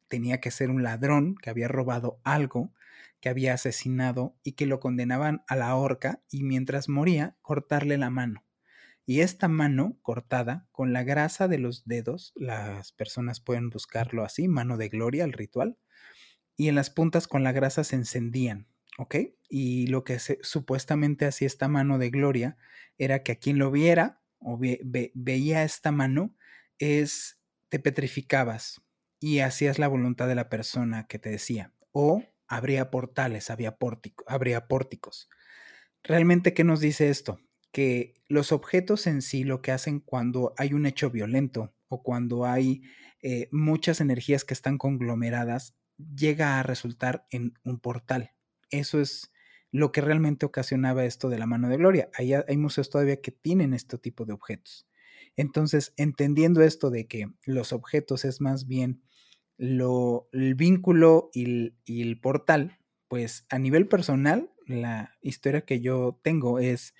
tenía que ser un ladrón que había robado algo que había asesinado y que lo condenaban a la horca y mientras moría cortarle la mano. Y esta mano cortada con la grasa de los dedos, las personas pueden buscarlo así, mano de gloria, el ritual, y en las puntas con la grasa se encendían, ¿ok? Y lo que supuestamente hacía esta mano de gloria era que a quien lo viera o veía esta mano es te petrificabas y hacías la voluntad de la persona que te decía. O habría portales, había habría pórticos. ¿Realmente qué nos dice esto? Que los objetos en sí lo que hacen cuando hay un hecho violento o cuando hay eh, muchas energías que están conglomeradas, llega a resultar en un portal. Eso es lo que realmente ocasionaba esto de la mano de gloria. Hay, hay museos todavía que tienen este tipo de objetos. Entonces, entendiendo esto de que los objetos es más bien lo, el vínculo y el, portal, pues a nivel personal, la historia que yo tengo es,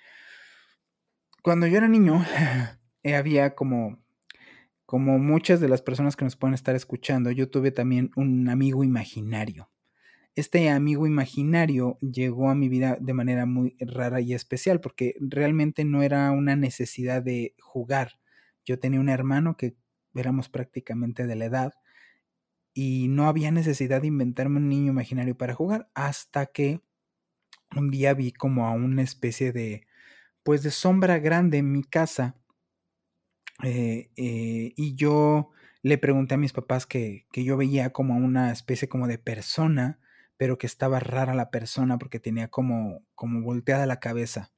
cuando yo era niño, eh, había como, como muchas de las personas que nos pueden estar escuchando, yo tuve también un amigo imaginario. Este amigo imaginario llegó a mi vida de manera muy rara y especial porque realmente no era una necesidad de jugar. Yo tenía un hermano que éramos prácticamente de la edad y no había necesidad de inventarme un niño imaginario para jugar hasta que un día vi como a una especie de pues de sombra grande en mi casa eh, eh, y yo le pregunté a mis papás que, que, yo veía como una especie como de persona pero que estaba rara la persona porque tenía como como volteada la cabeza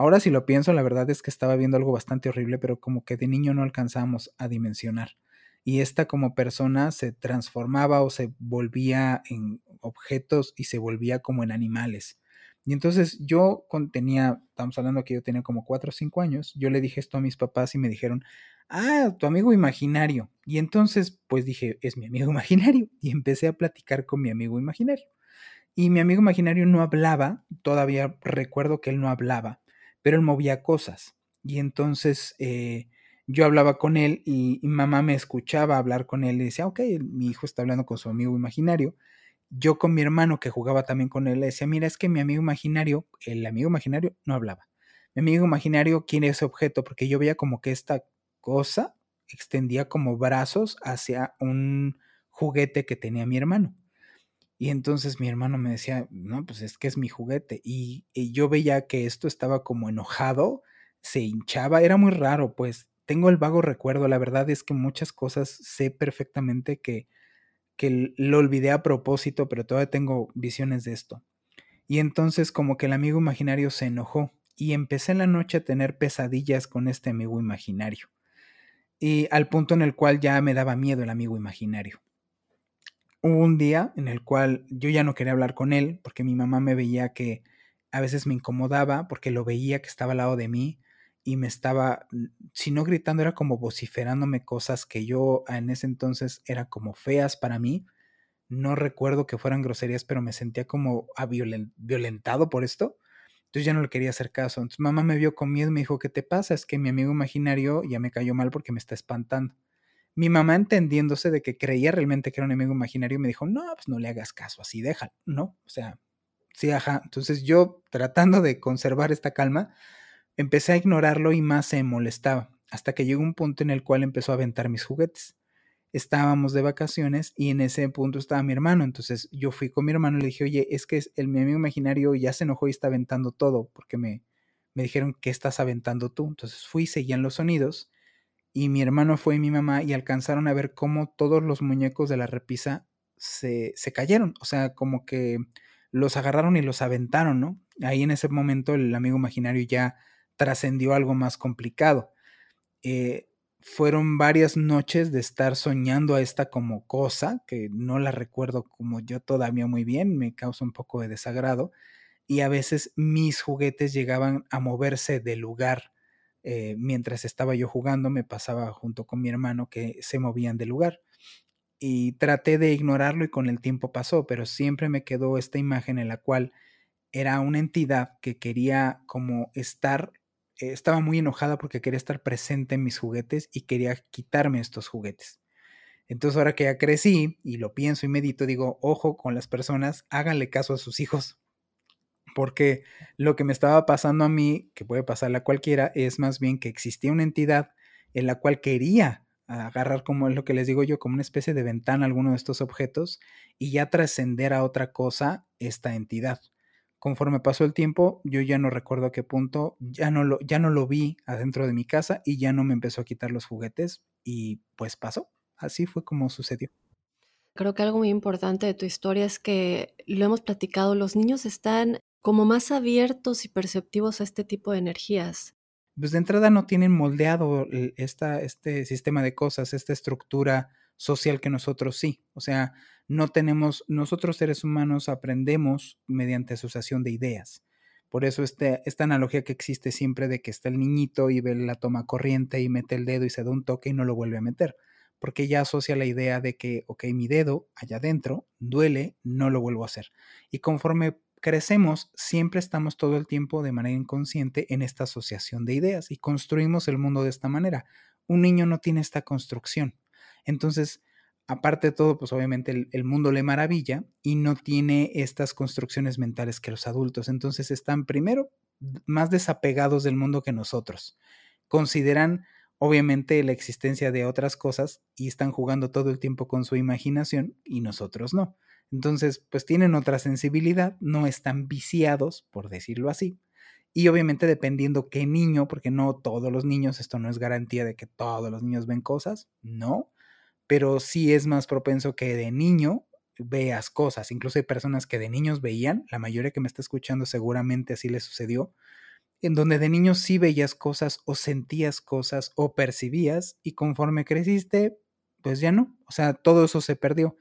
ahora si lo pienso la verdad es que estaba viendo algo bastante horrible pero como que de niño no alcanzamos a dimensionar y esta como persona se transformaba o se volvía en objetos y se volvía como en animales. Y entonces yo tenía, estamos hablando que yo tenía como 4 o 5 años, yo le dije esto a mis papás y me dijeron, ah, tu amigo imaginario. Y entonces pues dije, es mi amigo imaginario. Y empecé a platicar con mi amigo imaginario. Y mi amigo imaginario no hablaba, todavía recuerdo que él no hablaba, pero él movía cosas. Y entonces eh, yo hablaba con él y, mamá me escuchaba hablar con él y decía, ok, mi hijo está hablando con su amigo imaginario. Yo con mi hermano que jugaba también con él le decía, mira, es que mi amigo imaginario, el amigo imaginario no hablaba. Mi amigo imaginario quiere ese objeto porque yo veía como que esta cosa extendía como brazos hacia un juguete que tenía mi hermano. Y entonces mi hermano me decía, no, pues es que es mi juguete. Y, yo veía que esto estaba como enojado, se hinchaba, era muy raro, pues tengo el vago recuerdo, la verdad es que muchas cosas sé perfectamente que, que lo olvidé a propósito, pero todavía tengo visiones de esto. Y entonces como que el amigo imaginario se enojó y empecé en la noche a tener pesadillas con este amigo imaginario. Y al punto en el cual ya me daba miedo el amigo imaginario. Hubo un día en el cual yo ya no quería hablar con él porque mi mamá me veía que a veces me incomodaba porque lo veía que estaba al lado de mí y me estaba, si no gritando, era como vociferándome cosas que yo en ese entonces eran como feas para mí. No recuerdo que fueran groserías, pero me sentía como violentado por esto. Entonces ya no le quería hacer caso. Entonces mamá me vio con miedo y me dijo, ¿qué te pasa? Es que mi amigo imaginario ya me cayó mal porque me está espantando. Mi mamá entendiéndose de que creía realmente que era un amigo imaginario me dijo, no, pues no le hagas caso, así déjalo, ¿no? O sea, sí, ajá. Entonces yo tratando de conservar esta calma, empecé a ignorarlo y más se molestaba, hasta que llegó un punto en el cual empezó a aventar mis juguetes estábamos de vacaciones y en ese punto estaba mi hermano. Entonces yo fui con mi hermano y le dije, oye, es que el, mi amigo imaginario ya se enojó y está aventando todo porque me, me dijeron que estás aventando tú. Entonces fui, seguían los sonidos y mi hermano fue y mi mamá y alcanzaron a ver cómo todos los muñecos de la repisa se, se cayeron. O sea, como que los agarraron y los aventaron, ¿no? Ahí en ese momento el amigo imaginario ya trascendió algo más complicado. Eh, fueron varias noches de estar soñando a esta como cosa, que no la recuerdo como yo todavía muy bien, me causa un poco de desagrado, y a veces mis juguetes llegaban a moverse de lugar. Eh, mientras estaba yo jugando, me pasaba junto con mi hermano que se movían de lugar. Y traté de ignorarlo y con el tiempo pasó, pero siempre me quedó esta imagen en la cual era una entidad que quería como estar eh, estaba muy enojada porque quería estar presente en mis juguetes y quería quitarme estos juguetes. Entonces ahora que ya crecí y lo pienso y medito, digo, ojo con las personas, háganle caso a sus hijos. Porque lo que me estaba pasando a mí, que puede pasarle a cualquiera, es más bien que existía una entidad en la cual quería agarrar, como es lo que les digo yo, como una especie de ventana alguno de estos objetos y ya trascender a otra cosa esta entidad conforme pasó el tiempo, yo ya no recuerdo a qué punto, ya no lo, ya no lo vi adentro de mi casa y ya no me empezó a quitar los juguetes y pues pasó. Así fue como sucedió.
Creo que algo muy importante de tu historia es que lo hemos platicado, los niños están como más abiertos y perceptivos a este tipo de energías.
Pues de entrada no tienen moldeado este sistema de cosas, esta estructura social que nosotros sí. O sea, no tenemos, nosotros seres humanos aprendemos mediante asociación de ideas. Por eso este, esta analogía que existe siempre de que está el niñito y ve la toma corriente y mete el dedo y se da un toque y no lo vuelve a meter. Porque ya asocia la idea de que, ok, mi dedo allá adentro duele, no lo vuelvo a hacer. Y conforme crecemos, siempre estamos todo el tiempo de manera inconsciente en esta asociación de ideas y construimos el mundo de esta manera. Un niño no tiene esta construcción. Entonces, aparte de todo, pues obviamente el, mundo le maravilla y no tiene estas construcciones mentales que los adultos. Entonces están primero más desapegados del mundo que nosotros. Consideran obviamente la existencia de otras cosas y están jugando todo el tiempo con su imaginación y nosotros no. Entonces, pues tienen otra sensibilidad, no están viciados, por decirlo así. Y obviamente dependiendo qué niño, porque no todos los niños, esto no es garantía de que todos los niños ven cosas, no, pero sí es más propenso que de niño veas cosas. Incluso hay personas que de niños veían, la mayoría que me está escuchando seguramente así le sucedió, en donde de niños sí veías cosas o sentías cosas o percibías y conforme creciste, pues ya no. O sea, todo eso se perdió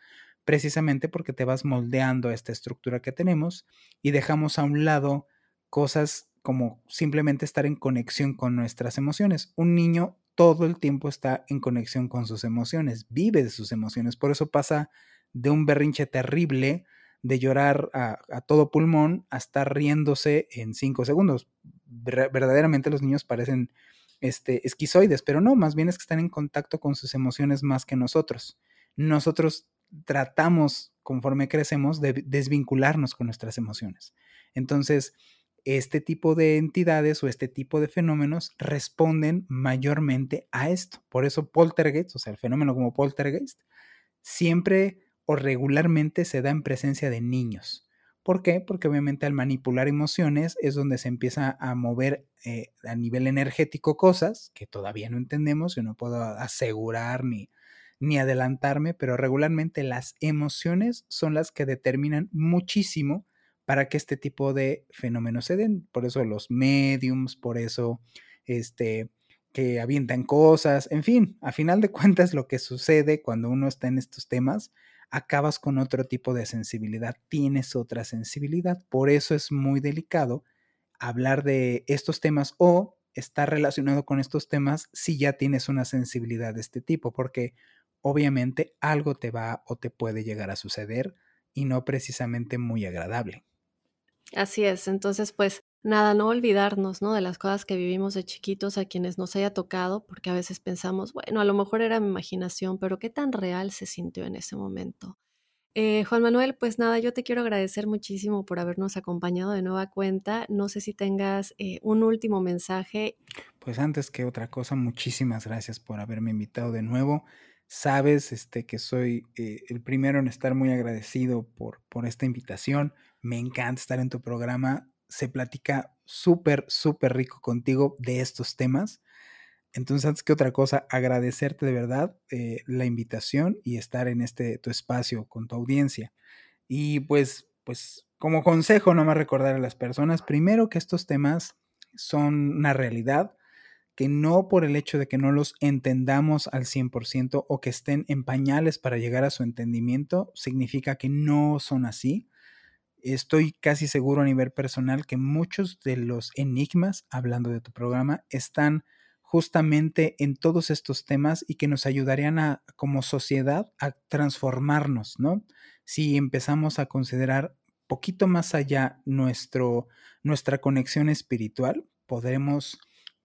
precisamente porque te vas moldeando a esta estructura que tenemos y dejamos a un lado cosas como simplemente estar en conexión con nuestras emociones. Un niño todo el tiempo está en conexión con sus emociones, vive de sus emociones. Por eso pasa de un berrinche terrible, de llorar a, todo pulmón, a estar riéndose en cinco segundos. verdaderamente los niños parecen este, esquizoides, pero no, más bien es que están en contacto con sus emociones más que nosotros. Nosotros tratamos, conforme crecemos, de desvincularnos con nuestras emociones. Entonces, este tipo de entidades o este tipo de fenómenos responden mayormente a esto. Por eso poltergeist, o sea, el fenómeno como poltergeist, siempre o regularmente se da en presencia de niños. ¿Por qué? Porque obviamente al manipular emociones es donde se empieza a mover eh, a nivel energético cosas que todavía no entendemos, y no puedo asegurar ni, ni adelantarme, pero regularmente las emociones son las que determinan muchísimo para que este tipo de fenómenos se den. Por eso los mediums, por eso este, que avientan cosas, en fin, a final de cuentas lo que sucede cuando uno está en estos temas, acabas con otro tipo de sensibilidad, tienes otra sensibilidad, por eso es muy delicado hablar de estos temas o estar relacionado con estos temas si ya tienes una sensibilidad de este tipo, porque obviamente algo te va o te puede llegar a suceder y no precisamente muy agradable.
Así es, entonces pues Nada, no olvidarnos, ¿no? De las cosas que vivimos de chiquitos a quienes nos haya tocado, porque a veces pensamos, bueno, a lo mejor era mi imaginación, pero qué tan real se sintió en ese momento. Eh, Juan Manuel, pues nada, yo te quiero agradecer muchísimo por habernos acompañado de nueva cuenta. No sé si tengas eh, un último mensaje.
Pues antes que otra cosa, muchísimas gracias por haberme invitado de nuevo. Sabes este, que soy eh, el primero en estar muy agradecido por, por esta invitación. Me encanta estar en tu programa se platica súper, súper rico contigo de estos temas. Entonces, antes que otra cosa, agradecerte de verdad eh, la invitación y estar en este tu espacio con tu audiencia. Y pues, pues, como consejo, no más recordar a las personas, primero que estos temas son una realidad, que no por el hecho de que no los entendamos al 100% o que estén en pañales para llegar a su entendimiento, significa que no son así estoy casi seguro a nivel personal que muchos de los enigmas, hablando de tu programa, están justamente en todos estos temas y que nos ayudarían a, como sociedad a transformarnos, ¿no? Si empezamos a considerar poquito más allá nuestro, nuestra conexión espiritual, podremos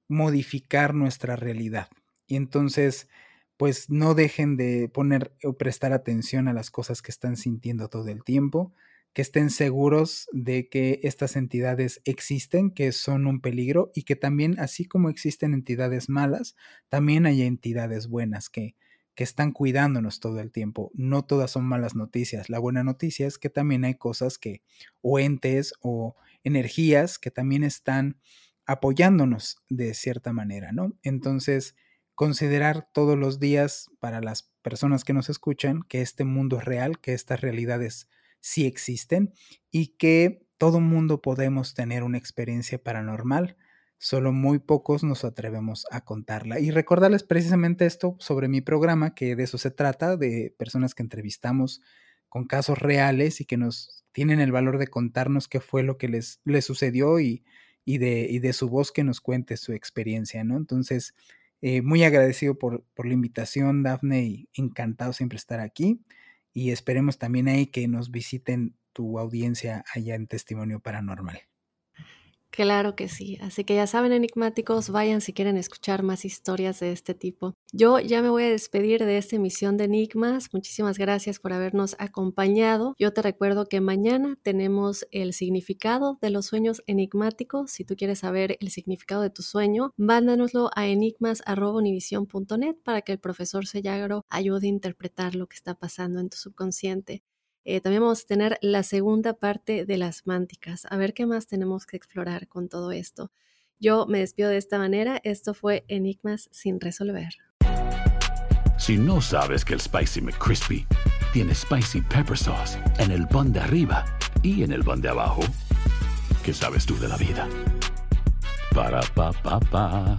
modificar nuestra realidad. Y entonces, pues no dejen de poner o prestar atención a las cosas que están sintiendo todo el tiempo que estén seguros de que estas entidades existen, que son un peligro y que también, así como existen entidades malas, también hay entidades buenas que, que están cuidándonos todo el tiempo. No todas son malas noticias. La buena noticia es que también hay cosas que, o entes o energías que también están apoyándonos de cierta manera, ¿no? Entonces, considerar todos los días para las personas que nos escuchan que este mundo es real, que estas realidades sí existen y que todo mundo podemos tener una experiencia paranormal, solo muy pocos nos atrevemos a contarla. Y recordarles precisamente esto sobre mi programa, que de eso se trata, de personas que entrevistamos con casos reales y que nos tienen el valor de contarnos qué fue lo que les, les sucedió y, y, de, y de su voz que nos cuente su experiencia, ¿no? Entonces, eh, muy agradecido por, por la invitación, Dafne, y encantado siempre estar aquí y esperemos también ahí que nos visiten tu audiencia allá en Testimonio Paranormal.
Claro que sí. Así que ya saben, enigmáticos, vayan si quieren escuchar más historias de este tipo. Yo ya me voy a despedir de esta emisión de Enigmas. Muchísimas gracias por habernos acompañado. Yo te recuerdo que mañana tenemos el significado de los sueños enigmáticos. Si tú quieres saber el significado de tu sueño, mándanoslo a enigmas.univision.net para que el profesor Sellagro ayude a interpretar lo que está pasando en tu subconsciente. Eh, también vamos a tener la segunda parte de las mánticas. A ver qué más tenemos que explorar con todo esto. Yo me despido de esta manera. Esto fue Enigmas sin resolver.
Si no sabes que el Spicy McCrispy tiene Spicy Pepper Sauce en el pan de arriba y en el pan de abajo, ¿qué sabes tú de la vida? Para, pa, pa, pa.